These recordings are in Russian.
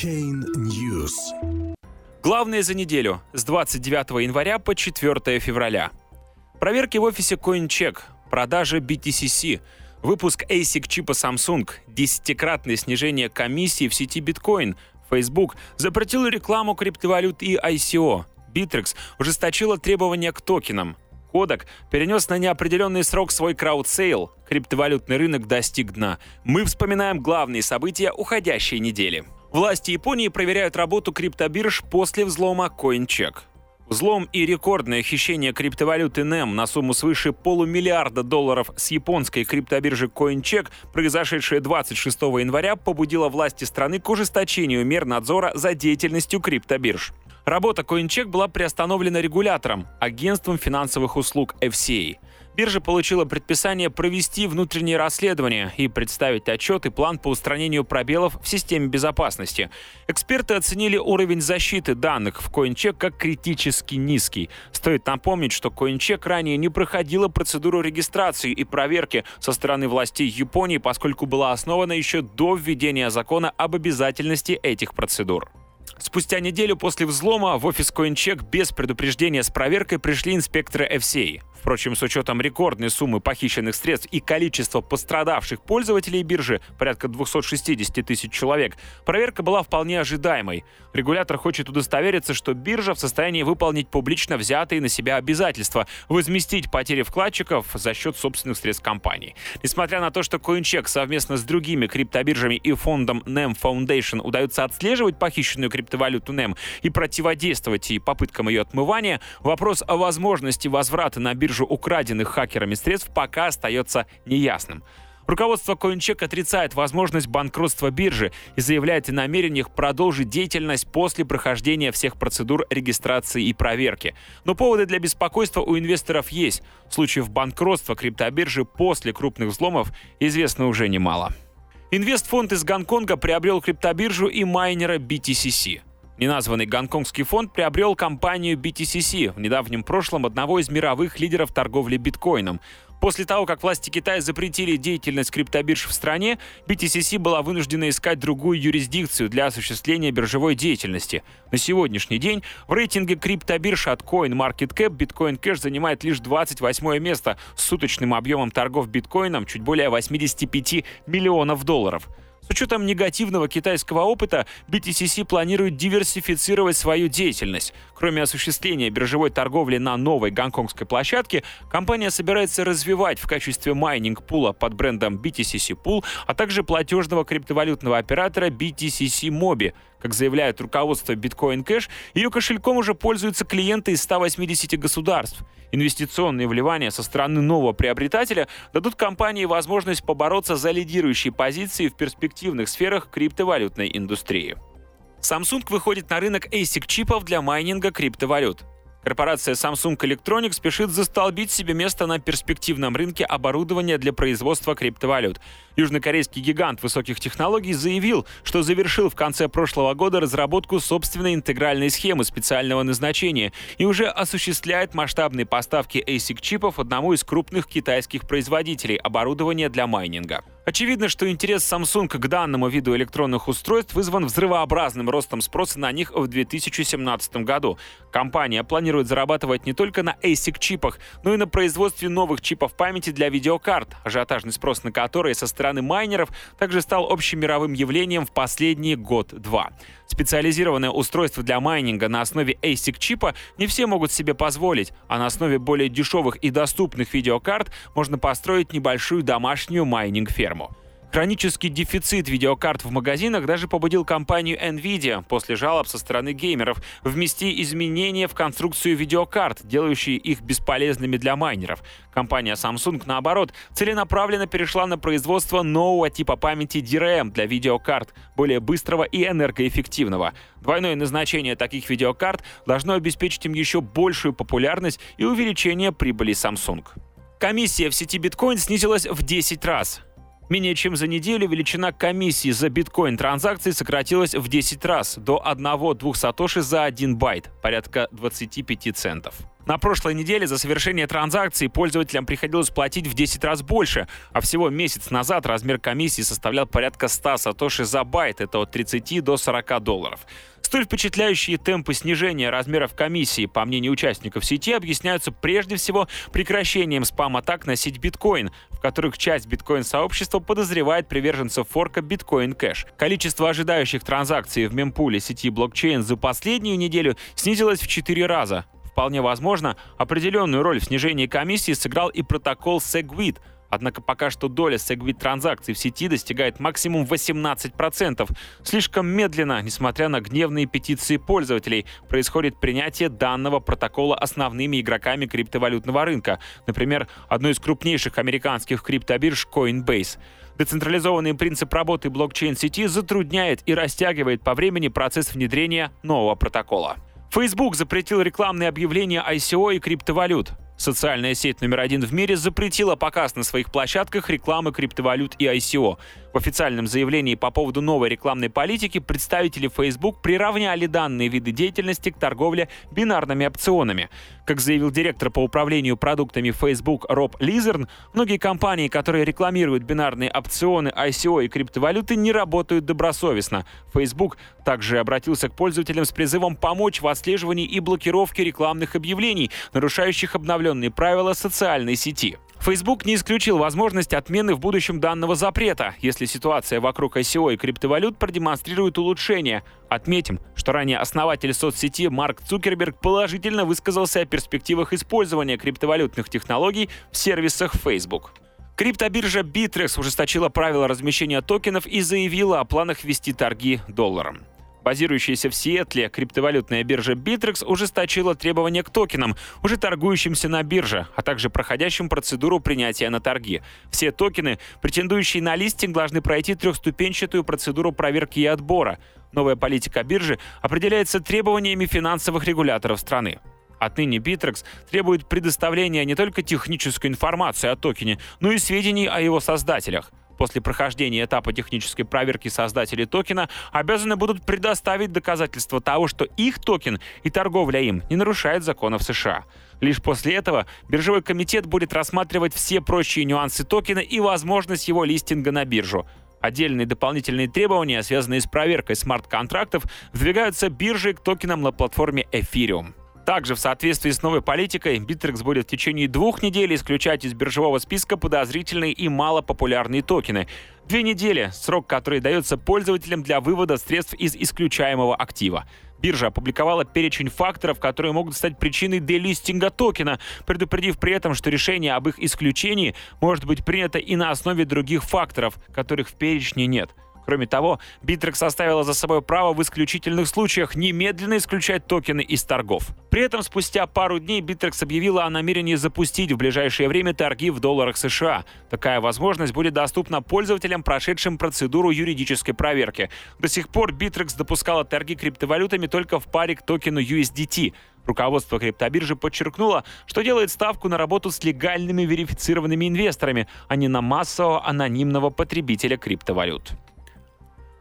Chain News. Главное за неделю с 29 января по 4 февраля. Проверки в офисе CoinCheck, продажа BTCC, выпуск ASIC чипа Samsung, десятикратное снижение комиссии в сети биткоин, Facebook запретил рекламу криптовалют и ICO, Bittrex ужесточила требования к токенам, Kodak перенес на неопределенный срок свой краудсейл. Криптовалютный рынок достиг дна. Мы вспоминаем главные события уходящей недели. Власти Японии проверяют работу криптобирж после взлома CoinCheck. Взлом и рекордное хищение криптовалюты NEM на сумму свыше полумиллиарда долларов с японской криптобиржи CoinCheck, произошедшее 26 января, побудило власти страны к ужесточению мер надзора за деятельностью криптобирж. Работа CoinCheck была приостановлена регулятором, агентством финансовых услуг FCA. Биржа получила предписание провести внутреннее расследование и представить отчет и план по устранению пробелов в системе безопасности. Эксперты оценили уровень защиты данных в CoinCheck как критически низкий. Стоит напомнить, что CoinCheck ранее не проходила процедуру регистрации и проверки со стороны властей Японии, поскольку была основана еще до введения закона об обязательности этих процедур. Спустя неделю после взлома в офис CoinCheck без предупреждения с проверкой пришли инспекторы FCA. Впрочем, с учетом рекордной суммы похищенных средств и количества пострадавших пользователей биржи, порядка 260 тысяч человек, проверка была вполне ожидаемой. Регулятор хочет удостовериться, что биржа в состоянии выполнить публично взятые на себя обязательства, возместить потери вкладчиков за счет собственных средств компании. Несмотря на то, что CoinCheck совместно с другими криптобиржами и фондом NEM Foundation удается отслеживать похищенную криптовалюту NEM и противодействовать и попыткам ее отмывания, вопрос о возможности возврата на биржу биржу украденных хакерами средств пока остается неясным. Руководство CoinCheck отрицает возможность банкротства биржи и заявляет о намерениях продолжить деятельность после прохождения всех процедур регистрации и проверки. Но поводы для беспокойства у инвесторов есть. Случаев банкротства криптобиржи после крупных взломов известно уже немало. Инвестфонд из Гонконга приобрел криптобиржу и майнера BTCC. Неназванный гонконгский фонд приобрел компанию BTCC, в недавнем прошлом одного из мировых лидеров торговли биткоином. После того, как власти Китая запретили деятельность криптобирж в стране, BTCC была вынуждена искать другую юрисдикцию для осуществления биржевой деятельности. На сегодняшний день в рейтинге криптобирж от CoinMarketCap Bitcoin Cash занимает лишь 28 место с суточным объемом торгов биткоином чуть более 85 миллионов долларов. С учетом негативного китайского опыта, BTCC планирует диверсифицировать свою деятельность. Кроме осуществления биржевой торговли на новой гонконгской площадке, компания собирается развивать в качестве майнинг-пула под брендом BTCC Pool, а также платежного криптовалютного оператора BTCC Mobi. Как заявляет руководство Bitcoin Cash, ее кошельком уже пользуются клиенты из 180 государств. Инвестиционные вливания со стороны нового приобретателя дадут компании возможность побороться за лидирующие позиции в перспективных сферах криптовалютной индустрии. Samsung выходит на рынок ASIC-чипов для майнинга криптовалют. Корпорация Samsung Electronics спешит застолбить себе место на перспективном рынке оборудования для производства криптовалют. Южнокорейский гигант высоких технологий заявил, что завершил в конце прошлого года разработку собственной интегральной схемы специального назначения и уже осуществляет масштабные поставки ASIC-чипов одному из крупных китайских производителей оборудования для майнинга. Очевидно, что интерес Samsung к данному виду электронных устройств вызван взрывообразным ростом спроса на них в 2017 году. Компания планирует зарабатывать не только на ASIC-чипах, но и на производстве новых чипов памяти для видеокарт, ажиотажный спрос на которые со стороны майнеров также стал общемировым явлением в последний год-два. Специализированное устройство для майнинга на основе ASIC-чипа не все могут себе позволить, а на основе более дешевых и доступных видеокарт можно построить небольшую домашнюю майнинг-ферму. Хронический дефицит видеокарт в магазинах даже побудил компанию Nvidia после жалоб со стороны геймеров ввести изменения в конструкцию видеокарт, делающие их бесполезными для майнеров. Компания Samsung, наоборот, целенаправленно перешла на производство нового типа памяти DRAM для видеокарт, более быстрого и энергоэффективного. Двойное назначение таких видеокарт должно обеспечить им еще большую популярность и увеличение прибыли Samsung. Комиссия в сети биткоин снизилась в 10 раз. Менее чем за неделю величина комиссии за биткоин-транзакции сократилась в 10 раз, до 1-2 сатоши за 1 байт, порядка 25 центов. На прошлой неделе за совершение транзакции пользователям приходилось платить в 10 раз больше, а всего месяц назад размер комиссии составлял порядка 100 сатоши за байт, это от 30 до 40 долларов. Столь впечатляющие темпы снижения размеров комиссии, по мнению участников сети, объясняются прежде всего прекращением спам-атак на сеть биткоин, в которых часть биткоин-сообщества подозревает приверженцев форка биткоин кэш. Количество ожидающих транзакций в мемпуле сети блокчейн за последнюю неделю снизилось в 4 раза. Вполне возможно, определенную роль в снижении комиссии сыграл и протокол SegWit — Однако пока что доля Segwit транзакций в сети достигает максимум 18%. Слишком медленно, несмотря на гневные петиции пользователей, происходит принятие данного протокола основными игроками криптовалютного рынка. Например, одной из крупнейших американских криптобирж Coinbase. Децентрализованный принцип работы блокчейн-сети затрудняет и растягивает по времени процесс внедрения нового протокола. Facebook запретил рекламные объявления ICO и криптовалют. Социальная сеть номер один в мире запретила показ на своих площадках рекламы криптовалют и ICO. В официальном заявлении по поводу новой рекламной политики представители Facebook приравняли данные виды деятельности к торговле бинарными опционами. Как заявил директор по управлению продуктами Facebook Роб Лизерн, многие компании, которые рекламируют бинарные опционы, ICO и криптовалюты, не работают добросовестно. Facebook также обратился к пользователям с призывом помочь в отслеживании и блокировке рекламных объявлений, нарушающих обновленные правила социальной сети. Facebook не исключил возможность отмены в будущем данного запрета, если ситуация вокруг ICO и криптовалют продемонстрирует улучшение. Отметим, что ранее основатель соцсети Марк Цукерберг положительно высказался о перспективах использования криптовалютных технологий в сервисах Facebook. Криптобиржа Bittrex ужесточила правила размещения токенов и заявила о планах вести торги долларом. Базирующаяся в Сиэтле криптовалютная биржа Bittrex ужесточила требования к токенам, уже торгующимся на бирже, а также проходящим процедуру принятия на торги. Все токены, претендующие на листинг, должны пройти трехступенчатую процедуру проверки и отбора. Новая политика биржи определяется требованиями финансовых регуляторов страны. Отныне Bittrex требует предоставления не только технической информации о токене, но и сведений о его создателях. После прохождения этапа технической проверки создатели токена обязаны будут предоставить доказательства того, что их токен и торговля им не нарушает законов США. Лишь после этого биржевой комитет будет рассматривать все прочие нюансы токена и возможность его листинга на биржу. Отдельные дополнительные требования, связанные с проверкой смарт-контрактов, выдвигаются биржей к токенам на платформе Ethereum. Также в соответствии с новой политикой Bittrex будет в течение двух недель исключать из биржевого списка подозрительные и малопопулярные токены. Две недели — срок, который дается пользователям для вывода средств из исключаемого актива. Биржа опубликовала перечень факторов, которые могут стать причиной делистинга токена, предупредив при этом, что решение об их исключении может быть принято и на основе других факторов, которых в перечне нет — Кроме того, Bittrex оставила за собой право в исключительных случаях немедленно исключать токены из торгов. При этом спустя пару дней Bittrex объявила о намерении запустить в ближайшее время торги в долларах США. Такая возможность будет доступна пользователям, прошедшим процедуру юридической проверки. До сих пор Bittrex допускала торги криптовалютами только в паре к токену USDT. Руководство криптобиржи подчеркнуло, что делает ставку на работу с легальными верифицированными инвесторами, а не на массового анонимного потребителя криптовалют.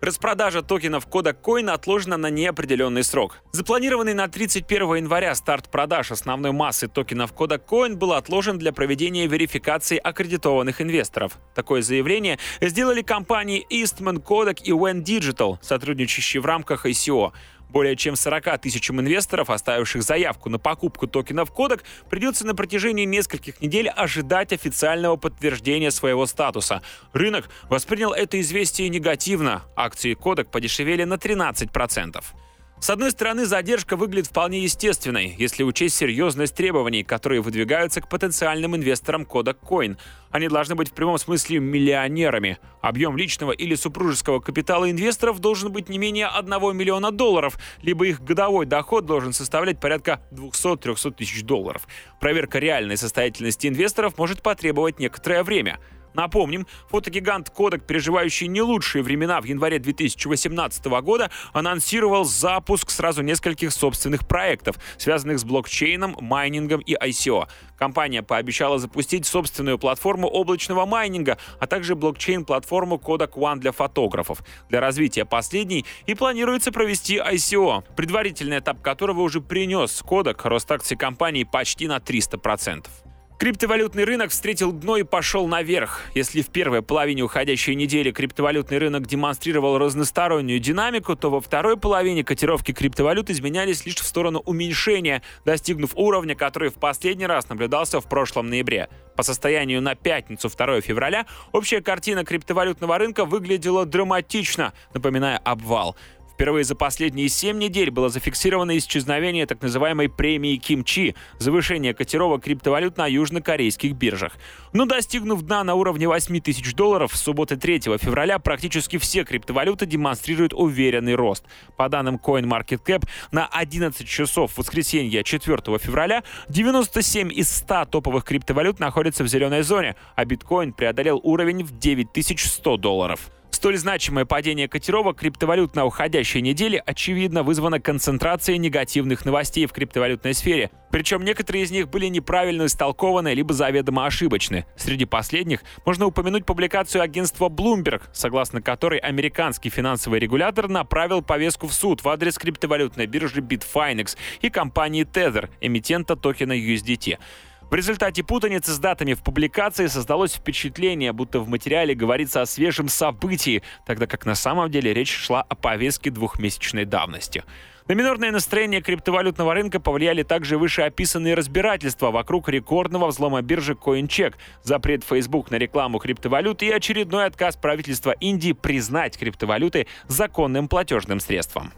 Распродажа токенов кода Coin отложена на неопределенный срок. Запланированный на 31 января старт продаж основной массы токенов кода Coin был отложен для проведения верификации аккредитованных инвесторов. Такое заявление сделали компании Eastman Kodak и When Digital, сотрудничающие в рамках ICO. Более чем 40 тысячам инвесторов, оставивших заявку на покупку токенов Кодек, придется на протяжении нескольких недель ожидать официального подтверждения своего статуса. Рынок воспринял это известие негативно. Акции Кодек подешевели на 13%. С одной стороны, задержка выглядит вполне естественной, если учесть серьезность требований, которые выдвигаются к потенциальным инвесторам кода Coin. Они должны быть в прямом смысле миллионерами. Объем личного или супружеского капитала инвесторов должен быть не менее 1 миллиона долларов, либо их годовой доход должен составлять порядка 200-300 тысяч долларов. Проверка реальной состоятельности инвесторов может потребовать некоторое время. Напомним, фотогигант Kodak, переживающий не лучшие времена в январе 2018 года, анонсировал запуск сразу нескольких собственных проектов, связанных с блокчейном, майнингом и ICO. Компания пообещала запустить собственную платформу облачного майнинга, а также блокчейн-платформу Kodak One для фотографов. Для развития последней и планируется провести ICO, предварительный этап которого уже принес Kodak рост акций компании почти на 300%. Криптовалютный рынок встретил дно и пошел наверх. Если в первой половине уходящей недели криптовалютный рынок демонстрировал разностороннюю динамику, то во второй половине котировки криптовалют изменялись лишь в сторону уменьшения, достигнув уровня, который в последний раз наблюдался в прошлом ноябре. По состоянию на пятницу 2 февраля общая картина криптовалютного рынка выглядела драматично, напоминая обвал. Впервые за последние 7 недель было зафиксировано исчезновение так называемой премии Кимчи, завышение котировок криптовалют на южнокорейских биржах. Но достигнув дна на уровне 8 тысяч долларов, с субботы 3 февраля практически все криптовалюты демонстрируют уверенный рост. По данным CoinMarketCap, на 11 часов воскресенья 4 февраля 97 из 100 топовых криптовалют находятся в зеленой зоне, а биткоин преодолел уровень в 9100 долларов. Столь значимое падение котировок криптовалют на уходящей неделе очевидно вызвано концентрацией негативных новостей в криптовалютной сфере. Причем некоторые из них были неправильно истолкованы либо заведомо ошибочны. Среди последних можно упомянуть публикацию агентства Bloomberg, согласно которой американский финансовый регулятор направил повестку в суд в адрес криптовалютной биржи Bitfinex и компании Tether, эмитента токена USDT. В результате путаницы с датами в публикации создалось впечатление, будто в материале говорится о свежем событии, тогда как на самом деле речь шла о повестке двухмесячной давности. На минорное настроение криптовалютного рынка повлияли также вышеописанные разбирательства вокруг рекордного взлома биржи CoinCheck, запрет Facebook на рекламу криптовалют и очередной отказ правительства Индии признать криптовалюты законным платежным средством.